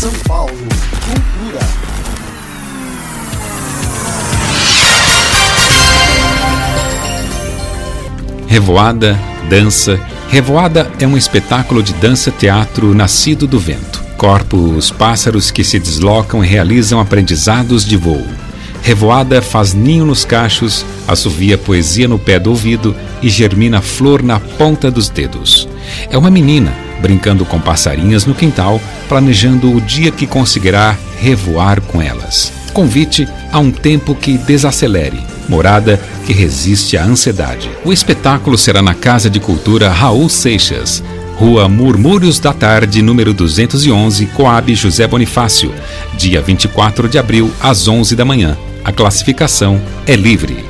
São Paulo. Cultura. Revoada, dança. Revoada é um espetáculo de dança-teatro nascido do vento. Corpos pássaros que se deslocam e realizam aprendizados de voo. Revoada faz ninho nos cachos, assovia poesia no pé do ouvido e germina flor na ponta dos dedos. É uma menina brincando com passarinhas no quintal, planejando o dia que conseguirá revoar com elas. Convite a um tempo que desacelere, morada que resiste à ansiedade. O espetáculo será na Casa de Cultura Raul Seixas, Rua Murmúrios da Tarde, número 211, Coab José Bonifácio, dia 24 de abril, às 11 da manhã. A classificação é livre.